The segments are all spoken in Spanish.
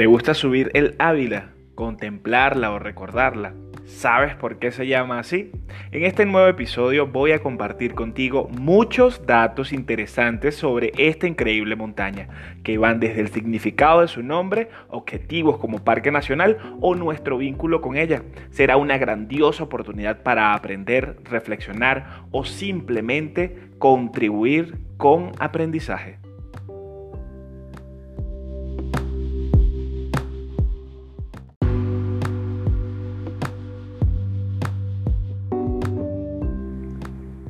¿Te gusta subir el Ávila, contemplarla o recordarla? ¿Sabes por qué se llama así? En este nuevo episodio voy a compartir contigo muchos datos interesantes sobre esta increíble montaña, que van desde el significado de su nombre, objetivos como parque nacional o nuestro vínculo con ella. Será una grandiosa oportunidad para aprender, reflexionar o simplemente contribuir con aprendizaje.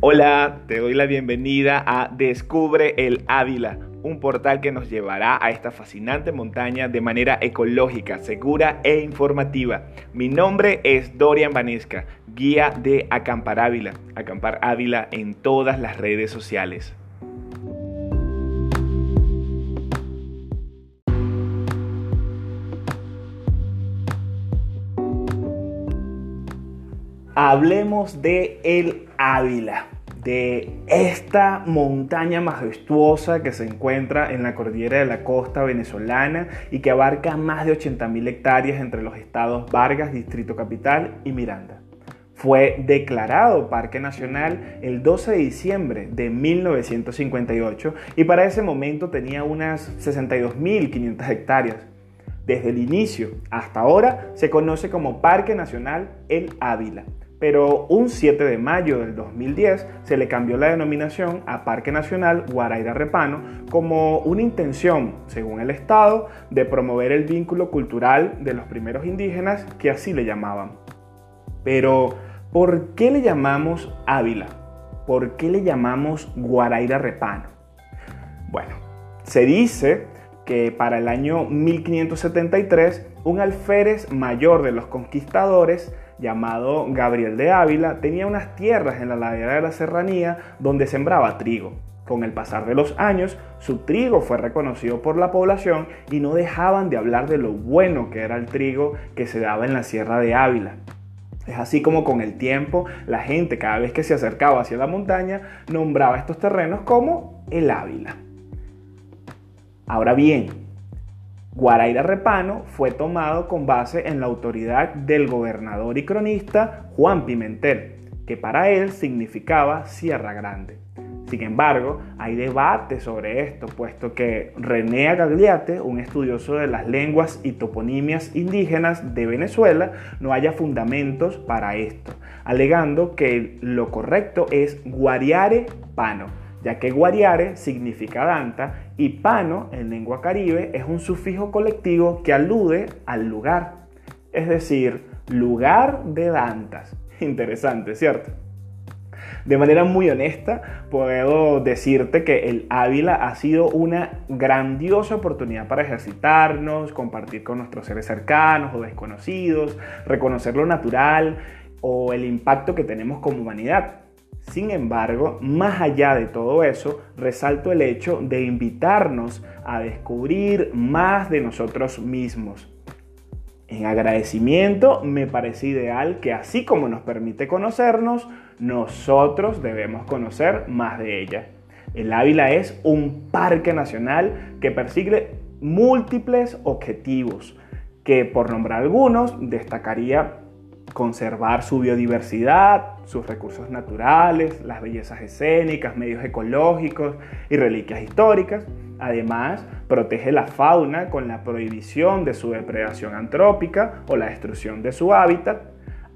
Hola, te doy la bienvenida a Descubre el Ávila, un portal que nos llevará a esta fascinante montaña de manera ecológica, segura e informativa. Mi nombre es Dorian Vanesca, guía de Acampar Ávila, Acampar Ávila en todas las redes sociales. Hablemos de el Ávila, de esta montaña majestuosa que se encuentra en la cordillera de la costa venezolana y que abarca más de 80.000 hectáreas entre los estados Vargas, Distrito Capital y Miranda. Fue declarado Parque Nacional el 12 de diciembre de 1958 y para ese momento tenía unas 62.500 hectáreas. Desde el inicio hasta ahora se conoce como Parque Nacional El Ávila pero un 7 de mayo del 2010 se le cambió la denominación a Parque Nacional Guaraira Repano como una intención, según el Estado, de promover el vínculo cultural de los primeros indígenas que así le llamaban. Pero, ¿por qué le llamamos Ávila? ¿Por qué le llamamos Guaraira Repano? Bueno, se dice que para el año 1573 un alférez mayor de los conquistadores llamado Gabriel de Ávila, tenía unas tierras en la ladera de la serranía donde sembraba trigo. Con el pasar de los años, su trigo fue reconocido por la población y no dejaban de hablar de lo bueno que era el trigo que se daba en la sierra de Ávila. Es así como con el tiempo la gente cada vez que se acercaba hacia la montaña nombraba estos terrenos como el Ávila. Ahora bien, Guaraira Repano fue tomado con base en la autoridad del gobernador y cronista Juan Pimentel, que para él significaba Sierra Grande. Sin embargo, hay debate sobre esto, puesto que René Agagliate, un estudioso de las lenguas y toponimias indígenas de Venezuela, no haya fundamentos para esto, alegando que lo correcto es Guariare Pano, ya que guariare significa danta y pano en lengua caribe es un sufijo colectivo que alude al lugar, es decir, lugar de dantas. Interesante, ¿cierto? De manera muy honesta, puedo decirte que el Ávila ha sido una grandiosa oportunidad para ejercitarnos, compartir con nuestros seres cercanos o desconocidos, reconocer lo natural o el impacto que tenemos como humanidad. Sin embargo, más allá de todo eso, resalto el hecho de invitarnos a descubrir más de nosotros mismos. En agradecimiento me parece ideal que así como nos permite conocernos, nosotros debemos conocer más de ella. El Ávila es un parque nacional que persigue múltiples objetivos, que por nombrar algunos destacaría conservar su biodiversidad, sus recursos naturales, las bellezas escénicas, medios ecológicos y reliquias históricas. Además, protege la fauna con la prohibición de su depredación antrópica o la destrucción de su hábitat.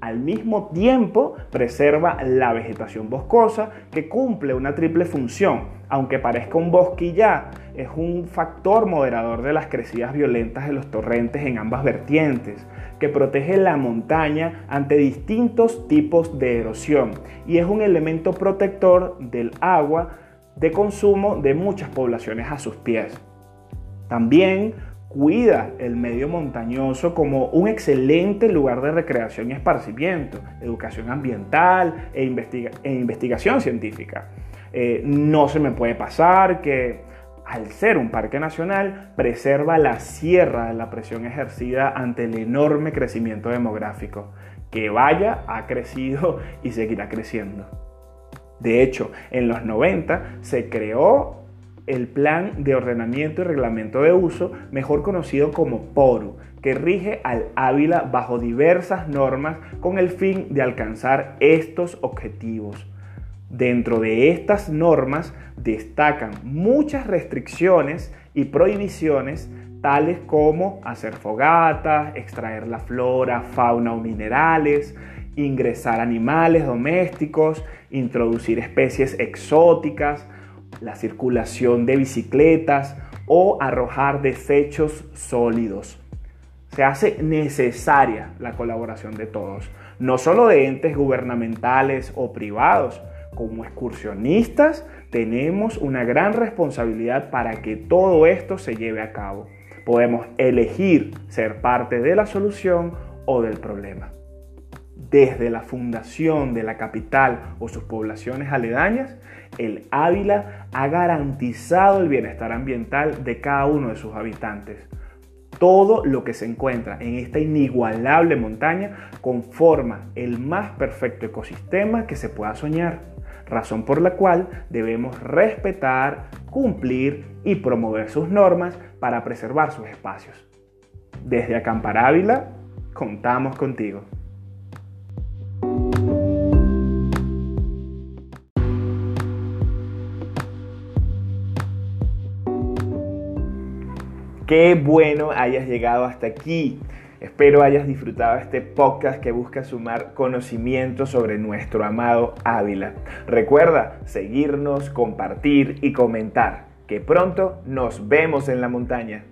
Al mismo tiempo, preserva la vegetación boscosa que cumple una triple función. Aunque parezca un bosque ya, es un factor moderador de las crecidas violentas de los torrentes en ambas vertientes que protege la montaña ante distintos tipos de erosión y es un elemento protector del agua de consumo de muchas poblaciones a sus pies. También cuida el medio montañoso como un excelente lugar de recreación y esparcimiento, educación ambiental e, e investigación científica. Eh, no se me puede pasar que al ser un parque nacional, preserva la sierra de la presión ejercida ante el enorme crecimiento demográfico, que vaya, ha crecido y seguirá creciendo. De hecho, en los 90 se creó el Plan de Ordenamiento y Reglamento de Uso, mejor conocido como PORU, que rige al Ávila bajo diversas normas con el fin de alcanzar estos objetivos. Dentro de estas normas destacan muchas restricciones y prohibiciones tales como hacer fogatas, extraer la flora, fauna o minerales, ingresar animales domésticos, introducir especies exóticas, la circulación de bicicletas o arrojar desechos sólidos. Se hace necesaria la colaboración de todos, no solo de entes gubernamentales o privados. Como excursionistas tenemos una gran responsabilidad para que todo esto se lleve a cabo. Podemos elegir ser parte de la solución o del problema desde la fundación de la capital o sus poblaciones aledañas, el Ávila ha garantizado el bienestar ambiental de cada uno de sus habitantes. Todo lo que se encuentra en esta inigualable montaña conforma el más perfecto ecosistema que se pueda soñar, razón por la cual debemos respetar, cumplir y promover sus normas para preservar sus espacios. Desde Acampar Ávila, contamos contigo. Qué bueno hayas llegado hasta aquí. Espero hayas disfrutado este podcast que busca sumar conocimiento sobre nuestro amado Ávila. Recuerda seguirnos, compartir y comentar. Que pronto nos vemos en la montaña.